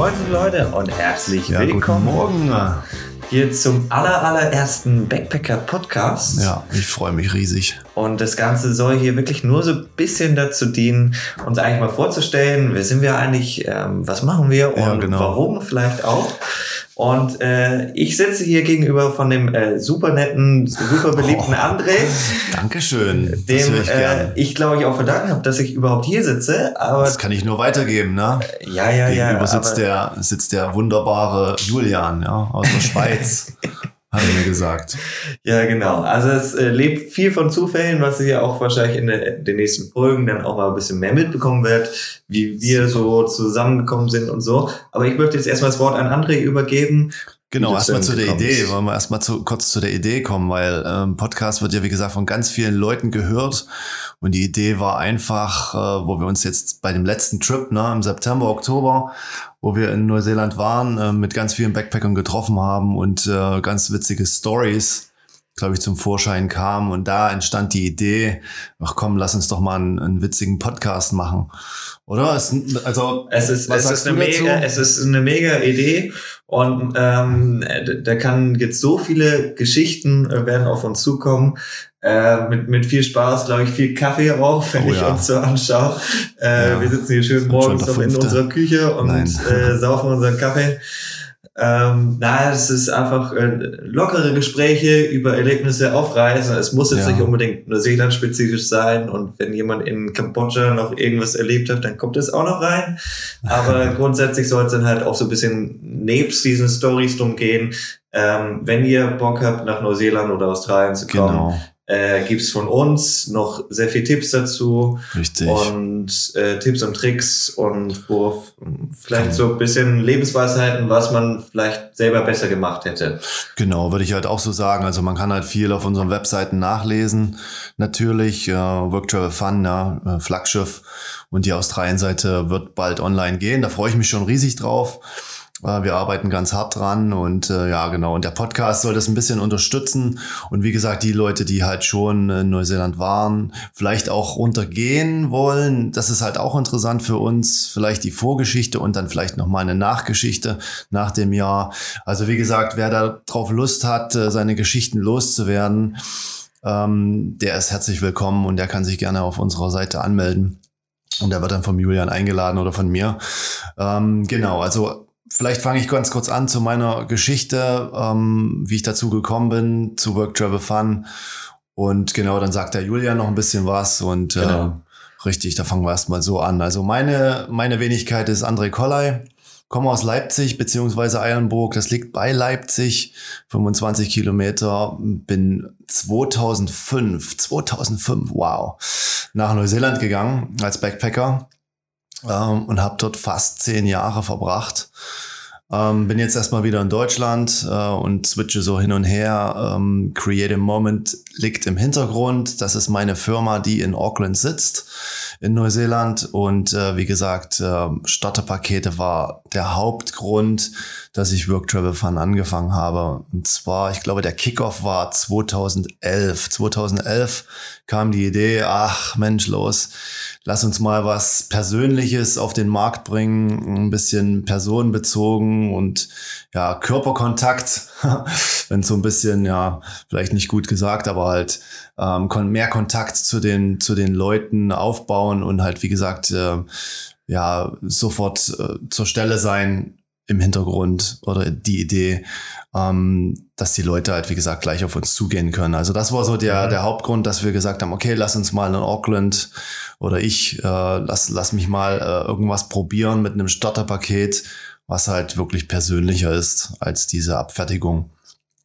Moin Leute und herzlich Ja, willkommen guten Morgen. hier zum aller, allerersten Backpacker Podcast. Ja, ich freue mich riesig. Und das Ganze soll hier wirklich nur so ein bisschen dazu dienen, uns eigentlich mal vorzustellen, wer sind wir eigentlich, ähm, was machen wir und Ja, genau. warum vielleicht auch. Und äh, ich sitze hier gegenüber von dem äh, super netten, super beliebten Oh. André, Dankeschön. das dem ich äh, ich glaube ich auch verdanken habe, dass ich überhaupt hier sitze. Aber Das kann ich nur weitergeben, ne? ja, ja, ja. Gegenüber sitzt der, sitzt der wunderbare Julian, ja, aus der Schweiz. hat er mir gesagt. Ja, genau. Also es äh, lebt viel von Zufällen, was ihr auch wahrscheinlich in der, den nächsten Folgen dann auch mal ein bisschen mehr mitbekommen werdet, wie wir so zusammengekommen sind und so. Aber ich möchte jetzt erstmal das Wort an André übergeben. Genau, erstmal zu der gekommen Idee. Wollen wir erstmal zu, kurz zu der Idee kommen, weil ähm, Podcast wird ja, wie gesagt, von ganz vielen Leuten gehört. Und die Idee war einfach, äh, wo wir uns jetzt bei dem letzten Trip, ne, im September, Oktober, wo wir in Neuseeland waren, äh, mit ganz vielen Backpackern getroffen haben und äh, ganz witzige Stories glaube ich, zum Vorschein kamen. Und da entstand die Idee, ach komm, lass uns doch mal einen, einen witzigen Podcast machen. Oder? Es, also, Es ist, Was es, sagst ist eine du dazu? mega, es ist eine mega Idee und ähm, da kann jetzt so viele Geschichten äh, werden auf uns zukommen. Äh, mit, mit viel Spaß, glaube ich, viel Kaffee auch, wenn Oh ich ja. uns so anschaue. Äh, Ja. Wir sitzen hier schön morgens noch in unserer Küche und Nein. äh, saufen unseren Kaffee. Ähm, na, es ist einfach äh, lockere Gespräche über Erlebnisse aufreißen. Es muss jetzt Ja. nicht unbedingt Neuseeland-spezifisch sein. Und wenn jemand in Kambodscha noch irgendwas erlebt hat, dann kommt es auch noch rein. Aber grundsätzlich soll es dann halt auch so ein bisschen nebst diesen Stories drum gehen. Ähm, wenn ihr Bock habt, nach Neuseeland oder Australien zu kommen, genau, äh, gibt's von uns noch sehr viel Tipps dazu richtig. und äh, Tipps und Tricks und wo vielleicht so ein bisschen Lebensweisheiten, was man vielleicht selber besser gemacht hätte. Genau, würde ich halt auch so sagen. Also man kann halt viel auf unseren Webseiten nachlesen. Natürlich, äh, Work Travel Fun, ja, äh, Flaggschiff. Und die Australien-Seite wird bald online gehen. Da freue ich mich schon riesig drauf. Wir arbeiten ganz hart dran und äh, ja, genau. Und der Podcast soll das ein bisschen unterstützen. Und wie gesagt, die Leute, die halt schon in Neuseeland waren, vielleicht auch runtergehen wollen, das ist halt auch interessant für uns. Vielleicht die Vorgeschichte und dann vielleicht nochmal eine Nachgeschichte nach dem Jahr. Also wie gesagt, wer da drauf Lust hat, äh, seine Geschichten loszuwerden, ähm, der ist herzlich willkommen und der kann sich gerne auf unserer Seite anmelden. Und der wird dann vom Julian eingeladen oder von mir. Ähm, genau, also vielleicht fange ich ganz kurz an zu meiner Geschichte, ähm, wie ich dazu gekommen bin, zu Work Travel Fun. Und genau, dann sagt der Julian noch ein bisschen was und Genau. äh, richtig, da fangen wir erstmal so an. Also meine, meine Wenigkeit ist André Kollei, komme aus Leipzig beziehungsweise Eilenburg, das liegt bei Leipzig, 25 Kilometer, bin 2005, 2005, wow, nach Neuseeland gegangen als Backpacker ähm, und habe dort fast zehn Jahre verbracht. Ähm, bin jetzt erstmal wieder in Deutschland äh, und switche so hin und her. Ähm, Creative Moment liegt im Hintergrund. Das ist meine Firma, die in Auckland sitzt, in Neuseeland. Und äh, wie gesagt, äh, Starterpakete war der Hauptgrund, dass ich Work Travel Fun angefangen habe. Und zwar, ich glaube, der Kickoff war 2011. 2011 kam die Idee, ach Mensch, los, lass uns mal was Persönliches auf den Markt bringen, ein bisschen personenbezogen und ja, Körperkontakt, wenn so ein bisschen, ja, vielleicht nicht gut gesagt, aber halt ähm, mehr Kontakt zu den, zu den Leuten aufbauen und halt, wie gesagt, äh, ja, sofort äh, zur Stelle sein im Hintergrund oder die Idee, ähm, dass die Leute halt, wie gesagt, gleich auf uns zugehen können. Also das war so der, Mhm. der Hauptgrund, dass wir gesagt haben, okay, lass uns mal in Auckland oder ich, äh, lass, lass mich mal äh, irgendwas probieren mit einem Starterpaket, was halt wirklich persönlicher ist als diese Abfertigung.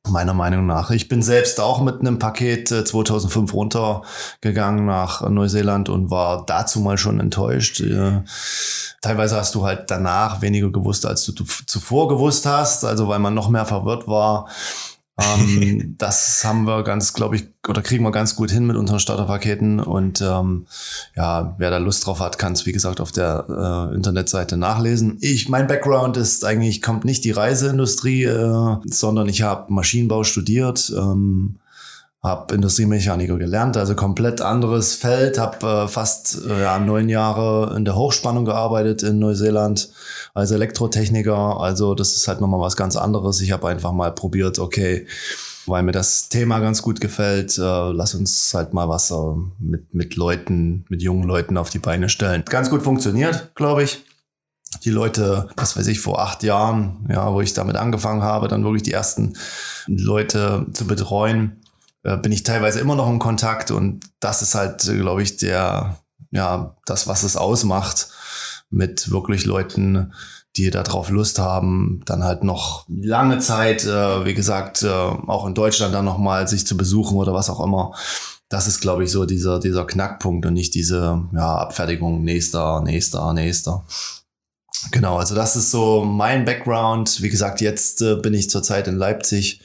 Meiner Meinung nach. Ich bin selbst auch mit einem Paket äh, 2005 runtergegangen nach Neuseeland und war dazu mal schon enttäuscht. Äh, teilweise hast du halt danach weniger gewusst, als du zuvor gewusst hast, also weil man noch mehr verwirrt war. Ähm, das haben wir ganz, glaube ich, oder kriegen wir ganz gut hin mit unseren Starterpaketen. Und ähm, ja, wer da Lust drauf hat, kann es, wie gesagt, auf der äh, Internetseite nachlesen. Ich, mein Background ist eigentlich, kommt nicht die Reiseindustrie, äh, sondern ich habe Maschinenbau studiert. Ähm, habe Industriemechaniker gelernt, also komplett anderes Feld, habe äh, fast äh, ja, neun Jahre in der Hochspannung gearbeitet in Neuseeland als Elektrotechniker. Also das ist halt nochmal was ganz anderes. Ich habe einfach mal probiert, okay, weil mir das Thema ganz gut gefällt, äh, lass uns halt mal was äh, mit, mit Leuten, mit jungen Leuten auf die Beine stellen. Ganz gut funktioniert, glaube ich die Leute, was weiß ich, vor acht Jahren, ja, wo ich damit angefangen habe, dann wirklich die ersten Leute zu betreuen, bin ich teilweise immer noch in Kontakt und das ist halt, glaube ich, der, ja, das, was es ausmacht, mit wirklich Leuten, die da drauf Lust haben, dann halt noch lange Zeit, äh, wie gesagt, äh, auch in Deutschland dann nochmal sich zu besuchen oder was auch immer. Das ist, glaube ich, so dieser, dieser Knackpunkt und nicht diese ja, Abfertigung nächster, nächster, nächster. Genau, also das ist so mein Background. Wie gesagt, jetzt äh, bin ich zurzeit in Leipzig,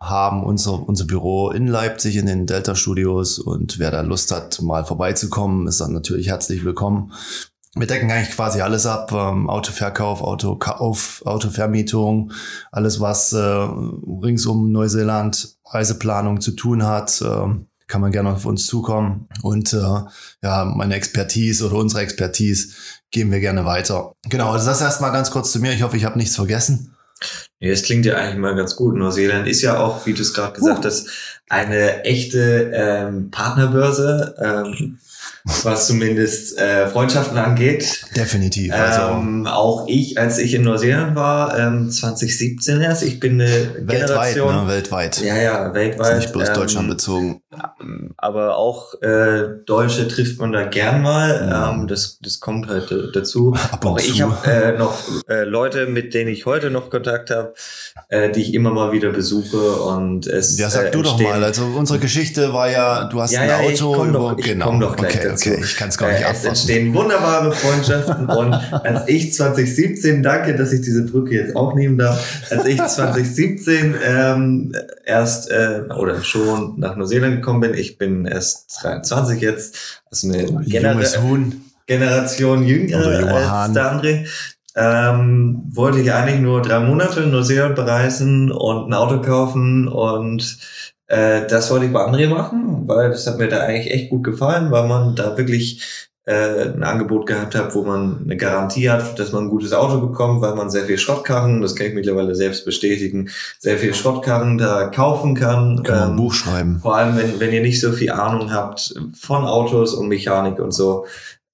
haben unser, unser Büro in Leipzig in den Delta Studios und wer da Lust hat, mal vorbeizukommen, ist dann natürlich herzlich willkommen. Wir decken eigentlich quasi alles ab, ähm, Autoverkauf, Autokauf, Autovermietung, alles was äh, rings um Neuseeland Reiseplanung zu tun hat. Äh, kann man gerne auf uns zukommen. Und äh, ja, meine Expertise oder unsere Expertise geben wir gerne weiter. Genau, also das erstmal ganz kurz zu mir. Ich hoffe, ich habe nichts vergessen. Nee, das klingt ja eigentlich mal ganz gut. Neuseeland ist ja auch, wie du es gerade gesagt uh. hast, eine echte ähm, Partnerbörse. Ähm, was zumindest äh, Freundschaften angeht. Definitiv. Also. Ähm, auch ich, als ich in Neuseeland war, ähm, 2017 erst, ich bin eine weltweit, Generation. Ne? Weltweit. Ja, ja, weltweit. nicht bloß ähm, Deutschland bezogen. Aber auch äh, Deutsche trifft man da gern mal. Ähm, das, das kommt halt äh, dazu. Ab und auch ich habe äh, noch äh, Leute, mit denen ich heute noch Kontakt habe, äh, die ich immer mal wieder besuche. Und es, ja, sag äh, du doch mal. Also unsere Geschichte war ja, du hast ja, ein ja, Auto. Ich komm doch, ich genau. komm doch gleich okay, dazu. okay, ich kann es gar nicht äh, abwarten. Es entstehen wunderbare Freundschaften und als ich 2017, danke, dass ich diese Brücke jetzt auch nehmen darf, als ich 2017 ähm, erst äh, oder schon nach Neuseeland gekommen bin, ich bin erst 23 jetzt, also eine Genera Huhn. Generation jünger als Hahn. der André. Ähm, wollte ich eigentlich nur drei Monate in Neuseeland bereisen und ein Auto kaufen und äh, das wollte ich bei André machen, weil das hat mir da eigentlich echt gut gefallen, weil man da wirklich äh, ein Angebot gehabt hat, wo man eine Garantie hat, dass man ein gutes Auto bekommt, weil man sehr viel Schrottkarren, das kann ich mittlerweile selbst bestätigen, sehr viel Schrottkarren da kaufen kann. Kann man ein Ähm, Buch schreiben. vor allem, wenn, wenn ihr nicht so viel Ahnung habt von Autos und Mechanik und so,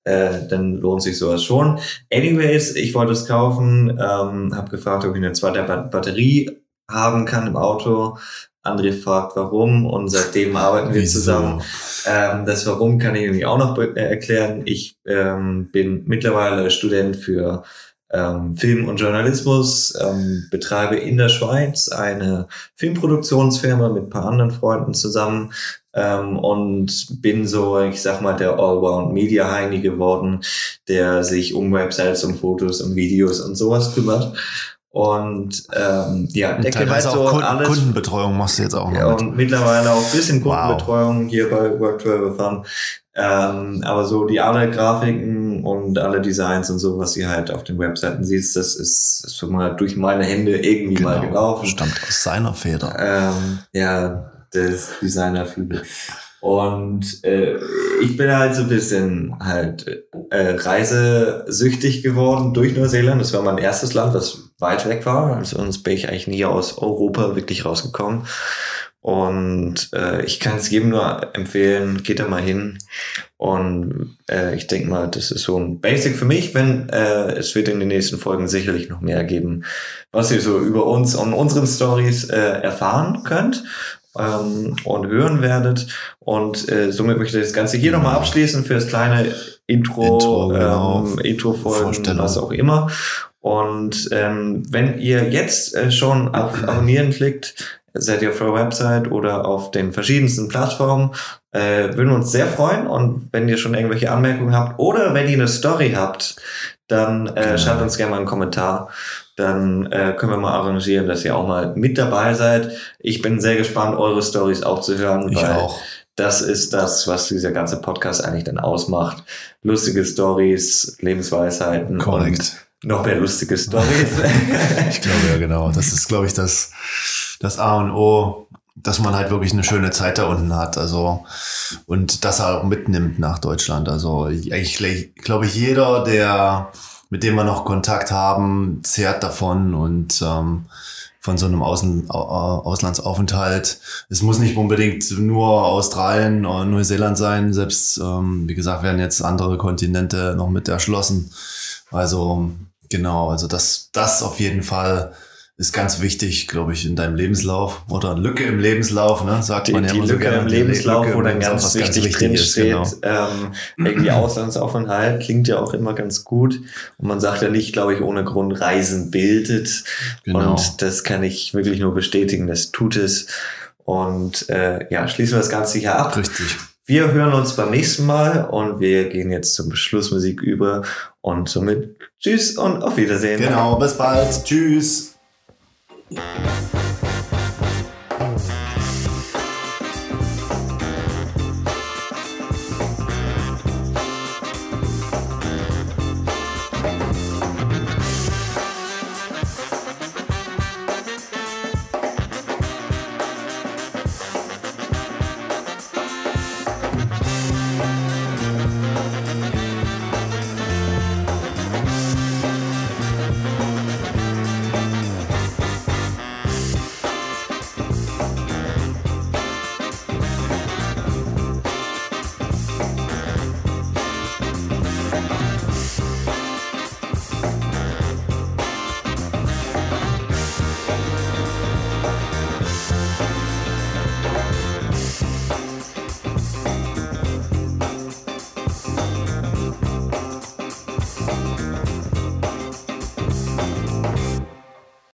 äh, dann lohnt sich sowas schon. Anyways, ich wollte es kaufen, ähm, habe gefragt, ob ich eine zweite Ba- Batterie haben kann im Auto. André fragt, warum und seitdem arbeiten wir Wieso? zusammen. Ähm, das Warum kann ich nämlich auch noch äh, erklären. Ich ähm, bin mittlerweile Student für ähm, Film und Journalismus, ähm, betreibe in der Schweiz eine Filmproduktionsfirma mit ein paar anderen Freunden zusammen ähm, und bin so, ich sag mal, der Allround-Media-Heini geworden, der sich um Websites und Fotos und Videos und sowas kümmert. Und ähm, ja, Und decke teilweise so auch Kunden, alles Kundenbetreuung machst du jetzt auch noch ja, mit. und mittlerweile auch ein bisschen Wow. Kundenbetreuung hier bei Work Travel Fun. Ähm, aber so die alle Grafiken und alle Designs und so, was ihr halt auf den Webseiten siehst, das ist so mal durch meine Hände irgendwie mal gelaufen. Stammt aus seiner Feder. Ähm, ja, das Designer Flügel. Und äh, ich bin halt so ein bisschen halt äh, reisesüchtig geworden durch Neuseeland. Das war mein erstes Land, was weit weg war. Also sonst bin ich eigentlich nie aus Europa wirklich rausgekommen. Und äh, ich kann es jedem nur empfehlen, geht da mal hin. Und äh, ich denke mal, das ist so ein Basic für mich, wenn äh, es wird in den nächsten Folgen sicherlich noch mehr geben, was ihr so über uns und unseren Stories äh, erfahren könnt ähm, und hören werdet. Und äh, somit möchte ich das Ganze hier Genau. nochmal abschließen für das kleine Intro, Intro, genau. ähm, Intro-Folgen, Vorstellung. was auch immer. Und ähm, wenn ihr jetzt äh, schon auf Abonnieren klickt, seid ihr auf der Website oder auf den verschiedensten Plattformen, äh, würden wir uns sehr freuen. Und wenn ihr schon irgendwelche Anmerkungen habt oder wenn ihr eine Story habt, dann äh, Genau. schreibt uns gerne mal einen Kommentar. Dann äh, können wir mal arrangieren, dass ihr auch mal mit dabei seid. Ich bin sehr gespannt, eure Stories auch zu hören, Ich weil auch. das ist das, was dieser ganze Podcast eigentlich dann ausmacht. Lustige Stories, Lebensweisheiten Korrekt. und noch mehr lustige Stories. Ich glaube ja genau. Das ist, glaube ich, das, das A und O. dass man halt wirklich eine schöne Zeit da unten hat. Also und das auch mitnimmt nach Deutschland. Also ich glaube ich, jeder, der mit dem wir noch Kontakt haben, zehrt davon und ähm, von so einem Außen, Auslandsaufenthalt. Es muss nicht unbedingt nur Australien oder Neuseeland sein. Selbst, ähm, wie gesagt, werden jetzt andere Kontinente noch mit erschlossen. Also genau, also das, das auf jeden Fall ist ganz wichtig, glaube ich, in deinem Lebenslauf oder Lücke im Lebenslauf, ne? sagt die, man ja die immer Lücke so gerne. im Lebenslauf, Lücke wo dann ganz was wichtig, drin ist, steht, genau. ähm, irgendwie Auslandsaufenthalt klingt ja auch immer ganz gut. Und man sagt ja nicht, glaube ich, ohne Grund Reisen bildet. Genau. Und das kann ich wirklich nur bestätigen, das tut es. Und äh, ja, schließen wir das Ganze hier ab. Richtig. Wir hören uns beim nächsten Mal und wir gehen jetzt zur Beschlussmusik über und somit tschüss und auf Wiedersehen. Genau, bis bald. Tschüss. Yeah.